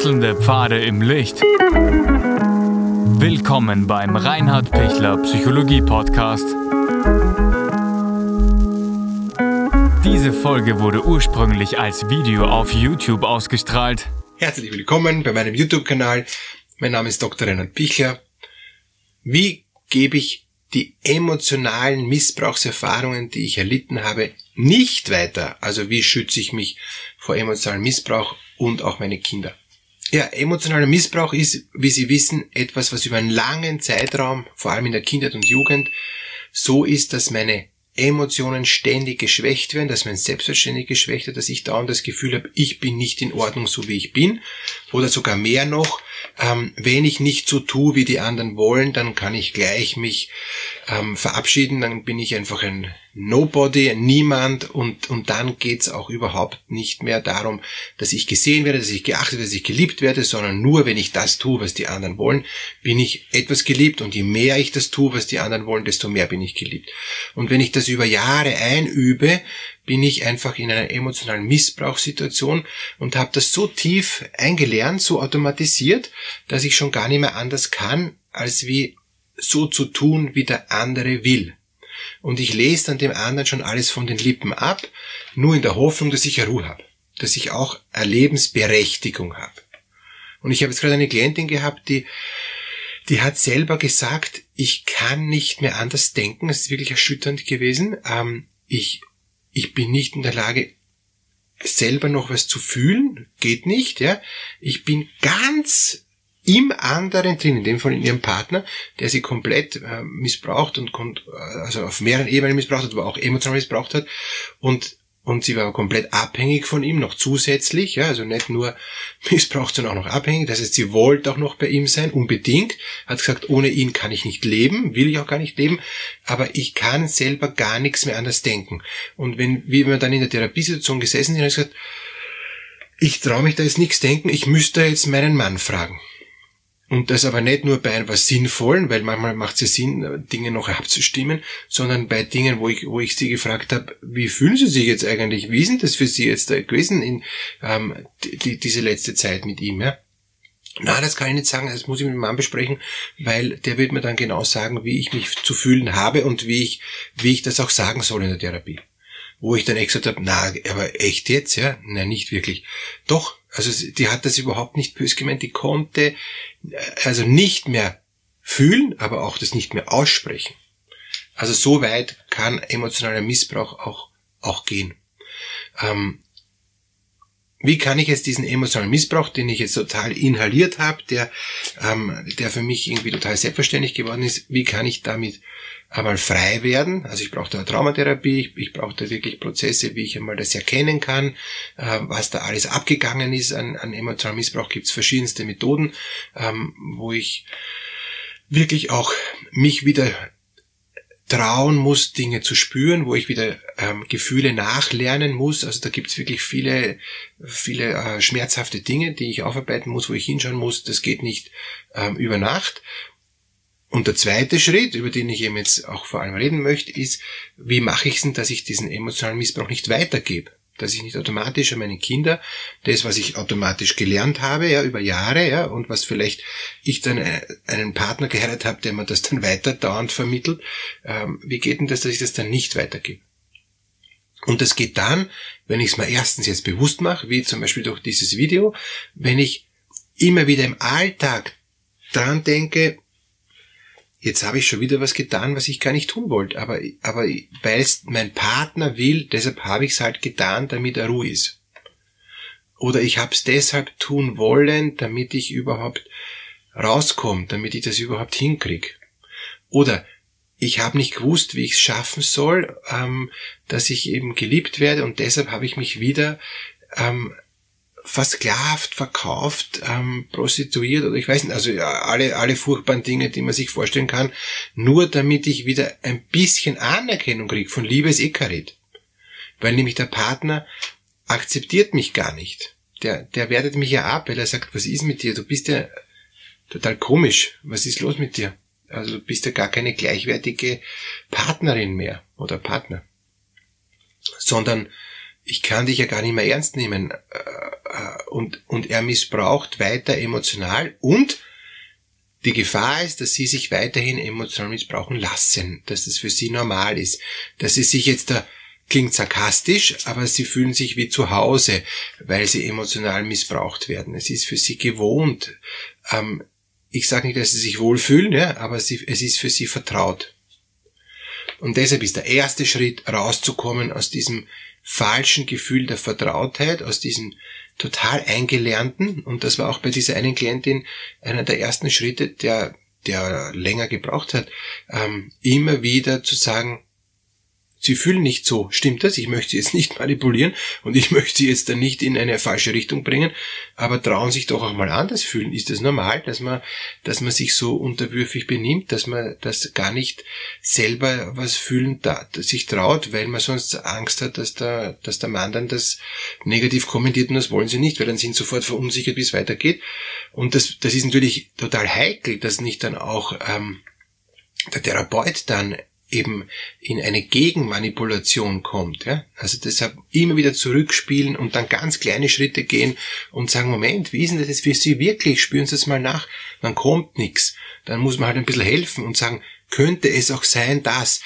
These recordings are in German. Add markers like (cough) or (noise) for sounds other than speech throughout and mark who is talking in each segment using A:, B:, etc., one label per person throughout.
A: Wechselnde Pfade im Licht. Willkommen beim Reinhard Pichler Psychologie Podcast. Diese Folge wurde ursprünglich als Video auf YouTube ausgestrahlt.
B: Herzlich willkommen bei meinem YouTube-Kanal. Mein Name ist Dr. Reinhard Pichler. Wie gebe ich die emotionalen Missbrauchserfahrungen, die ich erlitten habe, nicht weiter? Also wie schütze ich mich vor emotionalem Missbrauch und auch meine Kinder? Ja, emotionaler Missbrauch ist, wie Sie wissen, etwas, was über einen langen Zeitraum, vor allem in der Kindheit und Jugend, so ist, dass meine Emotionen ständig geschwächt werden, dass mein Selbstverständnis geschwächt wird, dass ich dauernd das Gefühl habe, ich bin nicht in Ordnung, so wie ich bin. Oder sogar mehr noch, ähm, wenn ich nicht so tue, wie die anderen wollen, dann kann ich gleich mich ähm, verabschieden, dann bin ich einfach ein Nobody, niemand und, und dann geht's auch überhaupt nicht mehr darum, dass ich gesehen werde, dass ich geachtet werde, dass ich geliebt werde, sondern nur wenn ich das tue, was die anderen wollen, bin ich etwas geliebt und je mehr ich das tue, was die anderen wollen, desto mehr bin ich geliebt. Und wenn ich das über Jahre einübe, bin ich einfach in einer emotionalen Missbrauchssituation und habe das so tief eingelernt, so automatisiert, dass ich schon gar nicht mehr anders kann, als wie so zu tun, wie der andere will. Und ich lese dann dem anderen schon alles von den Lippen ab, nur in der Hoffnung, dass ich Ruhe habe, dass ich auch Erlebensberechtigung habe. Und ich habe jetzt gerade eine Klientin gehabt, die die hat selber gesagt, ich kann nicht mehr anders denken. Das ist wirklich erschütternd gewesen. Ähm, ich ich bin nicht in der Lage, selber noch was zu fühlen, geht nicht, ja. Ich bin ganz im anderen drin, in dem Fall in ihrem Partner, der sie komplett äh, missbraucht und also auf mehreren Ebenen missbraucht hat, aber auch emotional missbraucht hat und und sie war komplett abhängig von ihm, noch zusätzlich, ja, also nicht nur (laughs) missbraucht, sondern auch noch abhängig. Das heißt, sie wollte auch noch bei ihm sein, unbedingt, hat gesagt, ohne ihn kann ich nicht leben, will ich auch gar nicht leben, aber ich kann selber gar nichts mehr anders denken. Und wenn, wie wir dann in der Therapiesituation gesessen sind, hat gesagt, ich traue mich da jetzt nichts denken, ich müsste jetzt meinen Mann fragen. Und das aber nicht nur bei etwas Sinnvollen, weil manchmal macht es ja Sinn, Dinge noch abzustimmen, sondern bei Dingen, wo ich, wo ich sie gefragt habe, wie fühlen sie sich jetzt eigentlich? Wie denn das für sie jetzt gewesen in ähm, die, diese letzte Zeit mit ihm? Ja? Na, das kann ich nicht sagen, das muss ich mit dem Mann besprechen, weil der wird mir dann genau sagen, wie ich mich zu fühlen habe und wie ich, wie ich das auch sagen soll in der Therapie. Wo ich dann echt gesagt habe, na, aber echt jetzt, ja? Nein, nicht wirklich. Doch, also die hat das überhaupt nicht bös gemeint, die konnte äh, also nicht mehr fühlen, aber auch das nicht mehr aussprechen. Also so weit kann emotionaler Missbrauch auch, auch gehen. Ähm, wie kann ich jetzt diesen emotionalen Missbrauch, den ich jetzt total inhaliert habe, der, ähm, der für mich irgendwie total selbstverständlich geworden ist, wie kann ich damit einmal frei werden. Also ich brauche da Traumatherapie, ich, ich brauche da wirklich Prozesse, wie ich einmal das erkennen kann, äh, was da alles abgegangen ist an, an emotionalem Missbrauch. Gibt es verschiedenste Methoden, ähm, wo ich wirklich auch mich wieder trauen muss, Dinge zu spüren, wo ich wieder ähm, Gefühle nachlernen muss. Also da gibt's wirklich viele, viele äh, schmerzhafte Dinge, die ich aufarbeiten muss, wo ich hinschauen muss. Das geht nicht ähm, über Nacht. Und der zweite Schritt, über den ich eben jetzt auch vor allem reden möchte, ist, wie mache ich es denn, dass ich diesen emotionalen Missbrauch nicht weitergebe? Dass ich nicht automatisch an meine Kinder das, was ich automatisch gelernt habe, ja, über Jahre, ja, und was vielleicht ich dann äh, einen Partner geheiratet habe, der mir das dann weiter dauernd vermittelt, ähm, wie geht denn das, dass ich das dann nicht weitergebe? Und das geht dann, wenn ich es mir erstens jetzt bewusst mache, wie zum Beispiel durch dieses Video, wenn ich immer wieder im Alltag dran denke, jetzt habe ich schon wieder was getan, was ich gar nicht tun wollte. Aber, aber weil es mein Partner will, deshalb habe ich es halt getan, damit er ruhig ist. Oder ich habe es deshalb tun wollen, damit ich überhaupt rauskomme, damit ich das überhaupt hinkriege. Oder ich habe nicht gewusst, wie ich es schaffen soll, ähm, dass ich eben geliebt werde und deshalb habe ich mich wieder ähm, versklavt, verkauft, ähm, prostituiert oder ich weiß nicht, also ja, alle, alle furchtbaren Dinge, die man sich vorstellen kann, nur damit ich wieder ein bisschen Anerkennung kriege von Liebes Ekarit. Weil nämlich der Partner akzeptiert mich gar nicht. Der, der wertet mich ja ab, weil er sagt, was ist mit dir? Du bist ja total komisch. Was ist los mit dir? Also du bist ja gar keine gleichwertige Partnerin mehr oder Partner. Sondern ich kann dich ja gar nicht mehr ernst nehmen. Äh, und, und er missbraucht weiter emotional und die Gefahr ist, dass sie sich weiterhin emotional missbrauchen lassen, dass das für sie normal ist, dass sie sich jetzt da klingt sarkastisch, aber sie fühlen sich wie zu Hause, weil sie emotional missbraucht werden. Es ist für sie gewohnt. Ähm, ich sage nicht, dass sie sich wohlfühlen, ja, aber sie, es ist für sie vertraut. Und deshalb ist der erste Schritt, rauszukommen aus diesem falschen Gefühl der Vertrautheit, aus diesem total eingelernten, und das war auch bei dieser einen Klientin einer der ersten Schritte, der, der länger gebraucht hat, ähm, immer wieder zu sagen, Sie fühlen nicht so. Stimmt das? Ich möchte Sie jetzt nicht (laughs) manipulieren und ich möchte Sie jetzt dann nicht in eine falsche Richtung bringen, aber trauen sich doch auch mal anders fühlen. Ist das normal, dass man, dass man sich so unterwürfig benimmt, dass man das gar nicht selber was fühlen, da, sich traut, weil man sonst Angst hat, dass der, dass der Mann dann das negativ kommentiert und das wollen Sie nicht, weil dann sind Sie sofort verunsichert, wie es weitergeht. Und das, das ist natürlich total heikel, dass nicht dann auch ähm, der Therapeut dann eben in eine Gegenmanipulation kommt. Ja? Also deshalb immer wieder zurückspielen und dann ganz kleine Schritte gehen und sagen, Moment, wie ist denn das jetzt für Sie wirklich? Spüren Sie es mal nach. Dann kommt nichts. Dann muss man halt ein bisschen helfen und sagen, könnte es auch sein, dass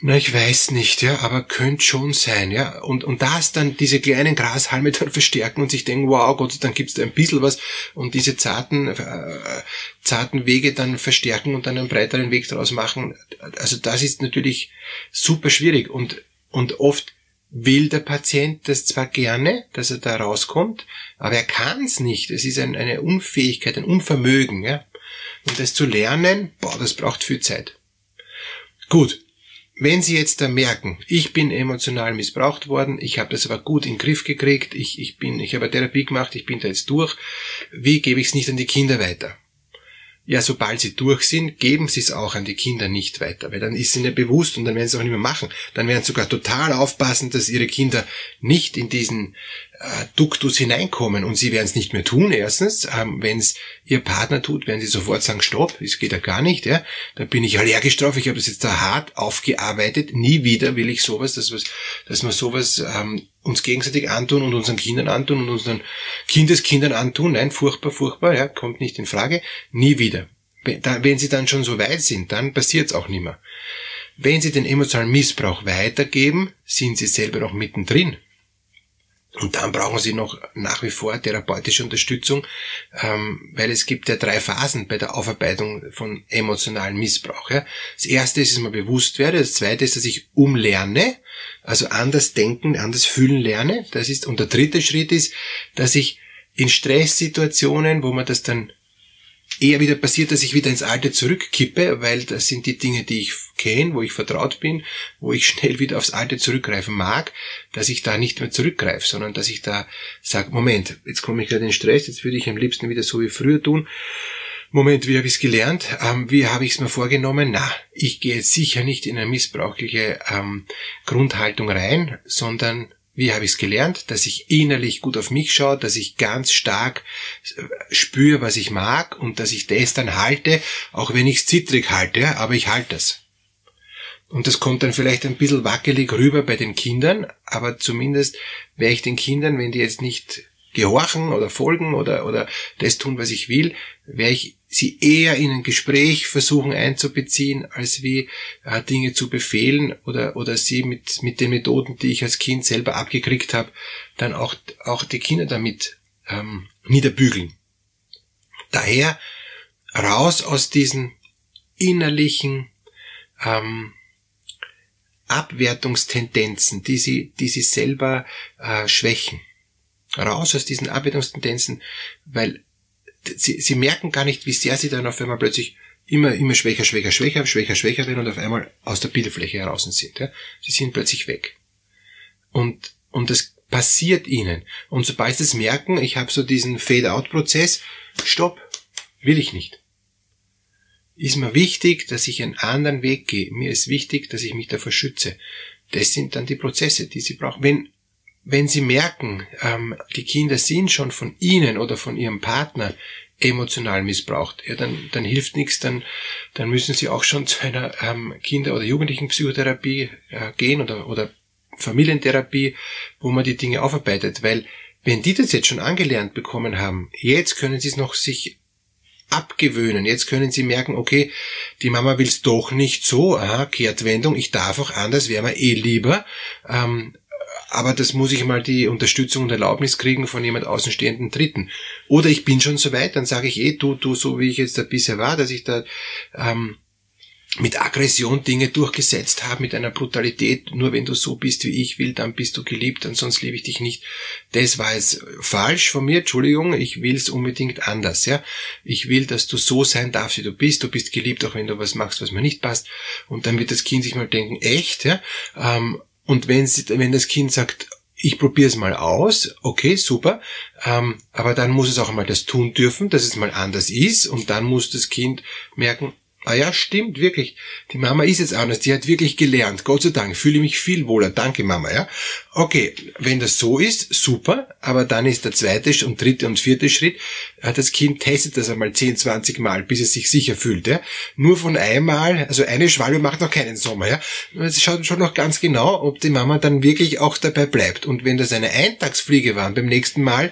B: na, ich weiß nicht, ja, aber könnte schon sein, ja. Und, und das dann diese kleinen Grashalme (laughs) dann verstärken und sich denken, wow, Gott sei Dank gibt's da ein bisschen was und diese zarten, äh, zarten Wege dann verstärken und dann einen breiteren Weg daraus machen. Also das ist natürlich super schwierig und, und oft will der Patient das zwar gerne, dass er da rauskommt, aber er kann es nicht. Es ist ein, eine Unfähigkeit, ein Unvermögen, ja. Und das zu lernen, boah, das braucht viel Zeit. Gut, wenn Sie jetzt da merken, ich bin emotional missbraucht worden, ich habe das aber gut in den Griff gekriegt, ich, ich bin, ich habe Therapie gemacht, ich bin da jetzt durch, wie gebe ich es nicht an die Kinder weiter? Ja, sobald sie durch sind, geben sie es auch an die Kinder nicht weiter, weil dann ist ihnen bewusst und dann werden sie es auch nicht mehr machen. Dann werden sie sogar total aufpassen, dass ihre Kinder nicht in diesen äh, Duktus hineinkommen und sie werden es nicht mehr tun. Erstens, ähm, wenn es ihr Partner tut, werden sie sofort sagen, stopp, es geht ja gar nicht, ja. Da bin ich allergisch drauf, ich habe das jetzt da hart aufgearbeitet, nie wieder will ich sowas, dass, dass man sowas ähm, uns gegenseitig antun und unseren Kindern antun und unseren Kindeskindern antun. Nein, furchtbar, furchtbar, ja, kommt nicht in Frage. Nie wieder. Wenn sie dann schon so weit sind, dann passiert es auch nicht mehr. Wenn sie den emotionalen Missbrauch weitergeben, sind sie selber noch mittendrin. Und dann brauchen sie noch nach wie vor therapeutische Unterstützung, ähm, weil es gibt ja drei Phasen bei der Aufarbeitung von emotionalen Missbrauch. Ja. Das erste ist, dass man bewusst werde, das zweite ist, dass ich umlerne, also anders denken, anders fühlen lerne. Das ist, und der dritte Schritt ist, dass ich in Stresssituationen, wo man das dann eher wieder passiert, dass ich wieder ins Alte zurückkippe, weil das sind die Dinge, die ich kenne, wo ich vertraut bin, wo ich (laughs) schnell wieder aufs Alte zurückgreifen mag, dass ich da nicht mehr zurückgreife, sondern dass ich da sage, Moment, jetzt komme ich gerade in Stress, jetzt würde ich am liebsten wieder so wie früher tun. Moment, wie habe ich es gelernt? Ähm, wie habe ich es mir vorgenommen? Na, ich gehe jetzt sicher nicht in eine missbräuchliche ähm, Grundhaltung rein, sondern wie habe ich es gelernt? Dass ich innerlich gut auf mich schaue, dass ich ganz stark äh, spüre, was ich mag und dass ich das dann halte, auch wenn ich es zittrig halte, aber ich halte das. Und das kommt dann vielleicht ein bisschen wackelig rüber bei den Kindern, aber zumindest wäre ich den Kindern, wenn die jetzt nicht gehorchen oder folgen oder, oder das tun, was ich will, werde ich sie eher in ein Gespräch versuchen einzubeziehen, als wie äh, Dinge zu befehlen oder, oder sie mit, mit den Methoden, die ich als Kind selber abgekriegt habe, dann auch, auch die Kinder damit ähm, niederbügeln. Daher raus aus diesen innerlichen ähm, Abwertungstendenzen, die sie, die sie selber äh, schwächen raus aus diesen Abwertungstendenzen, weil sie, sie merken gar nicht, wie sehr sie dann auf einmal plötzlich immer, immer schwächer, schwächer, schwächer, schwächer, schwächer werden und auf einmal aus der Bildfläche heraus sind. Ja? Sie sind plötzlich weg. Und, und das passiert ihnen. Und sobald sie es merken, ich habe so diesen Fade-out-Prozess, stopp, will ich nicht. Ist mir wichtig, dass ich einen anderen Weg gehe. Mir ist wichtig, dass ich mich davor schütze. Das sind dann die Prozesse, die sie brauchen. Wenn wenn Sie merken, ähm, die Kinder sind schon von Ihnen oder von Ihrem Partner emotional missbraucht, ja, dann, dann hilft nichts, dann, dann müssen Sie auch schon (laughs) zu einer ähm, Kinder- oder Jugendlichenpsychotherapie äh, gehen oder, oder Familientherapie, wo man die Dinge aufarbeitet, weil wenn die das jetzt schon angelernt bekommen haben, jetzt können sie es noch sich abgewöhnen. Jetzt können sie merken, okay, die Mama will es doch nicht so, aha, Kehrtwendung, ich darf auch anders, wäre mir eh lieber. Ähm, aber das muss ich mal die Unterstützung und Erlaubnis kriegen von jemand außenstehenden Dritten. Oder ich bin schon so weit, dann sage ich eh, du, du, so wie ich jetzt da bisher war, dass ich da ähm, mit Aggression Dinge durchgesetzt habe, mit einer Brutalität, nur wenn du so bist, wie ich will, dann bist du geliebt, ansonsten liebe ich dich nicht. Das war jetzt falsch von mir, Entschuldigung, ich will es unbedingt anders, ja. Ich will, dass du so sein darfst, wie du bist, du bist geliebt, auch wenn du was machst, was mir nicht passt. Und dann wird das Kind sich mal denken, echt, ja. Ähm, und wenn, sie, wenn das Kind sagt, ich probiere es mal aus, okay, super, ähm, aber dann muss es auch mal das tun dürfen, dass es mal anders ist. Und dann muss das Kind merken, Ah ja, stimmt, wirklich. Die Mama ist jetzt anders. Die hat wirklich gelernt. Gott sei Dank. Fühle mich viel wohler. Danke, Mama, ja. Okay. Wenn das so ist, super. Aber dann ist der zweite und dritte und vierte Schritt. Das Kind testet das einmal 10, 20 Mal, bis es sich sicher fühlt, ja. Nur von einmal, also eine Schwalbe macht noch keinen Sommer, ja. Es schaut schon noch ganz genau, ob die Mama dann wirklich auch dabei bleibt. Und wenn das eine Eintagsfliege war, beim nächsten Mal,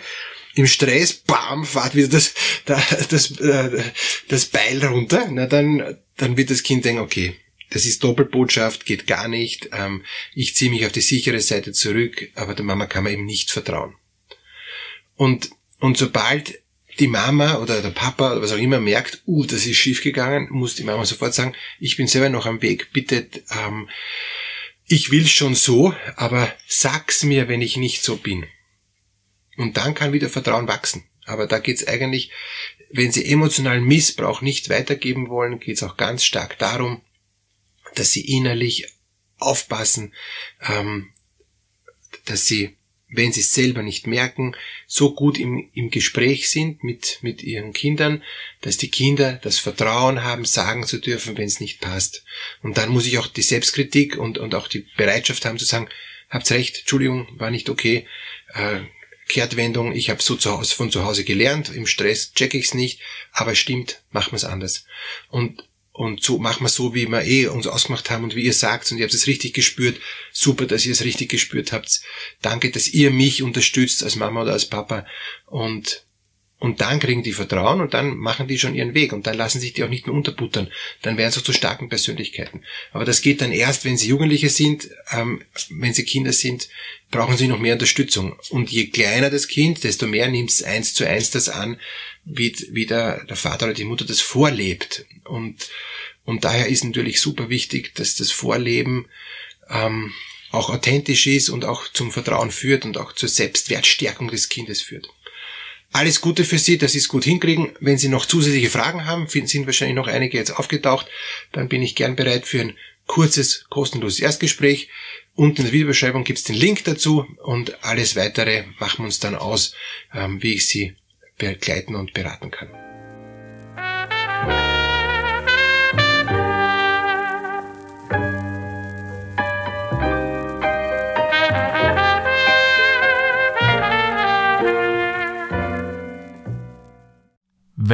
B: im Stress, bam, fahrt wieder das, das, das, äh, das Beil runter, na dann, dann wird das Kind denken, okay, das ist Doppelbotschaft, geht gar nicht, ähm, ich ziehe mich auf die sichere Seite zurück, aber der Mama kann man eben nicht vertrauen. Und, und sobald die Mama oder der Papa oder was auch immer merkt, uh, das ist schiefgegangen, muss die Mama sofort sagen, ich bin selber noch am Weg, bitte, ähm, ich will schon so, aber sag's mir, wenn ich nicht so bin. Und dann kann wieder Vertrauen wachsen. Aber da geht's eigentlich, wenn Sie emotionalen Missbrauch nicht weitergeben wollen, geht's auch ganz stark darum, dass Sie innerlich aufpassen, ähm, dass Sie, wenn Sie es selber nicht merken, so gut im, im Gespräch sind mit, mit Ihren Kindern, dass die Kinder das Vertrauen haben, sagen zu dürfen, wenn es nicht passt. Und dann muss ich auch die Selbstkritik und, und auch die Bereitschaft haben zu sagen, habt's recht, Entschuldigung, war nicht okay, äh, Kehrtwendung, ich habe so zu Hause, von zu Hause gelernt, im Stress check ich's nicht, aber stimmt, machen wir es anders. Und und so machen wir so, wie wir eh uns ausgemacht haben und wie ihr sagt und ihr habt es richtig gespürt. Super, dass ihr es richtig gespürt habt. Danke, dass ihr mich unterstützt als Mama oder als Papa. Und und dann kriegen die Vertrauen und dann machen die schon ihren Weg und dann lassen sich die auch nicht mehr unterbuttern. Dann werden sie auch zu starken Persönlichkeiten. Aber das geht dann erst, wenn sie Jugendliche sind, ähm, wenn sie Kinder sind, brauchen sie noch mehr Unterstützung. Und je kleiner das Kind, desto mehr nimmt es eins zu eins das an, wie, wie der, der Vater oder die Mutter das vorlebt. Und, und daher ist natürlich super wichtig, dass das Vorleben ähm, auch authentisch ist und auch zum Vertrauen führt und auch zur Selbstwertstärkung des Kindes führt. Alles Gute für Sie, dass Sie es gut hinkriegen. Wenn Sie noch zusätzliche Fragen haben, sind wahrscheinlich noch einige jetzt aufgetaucht, dann bin ich gern bereit für ein kurzes, kostenloses Erstgespräch. Unten in der Videobeschreibung gibt es den Link dazu und alles weitere machen wir uns dann aus, ähm, wie ich Sie begleiten und beraten kann.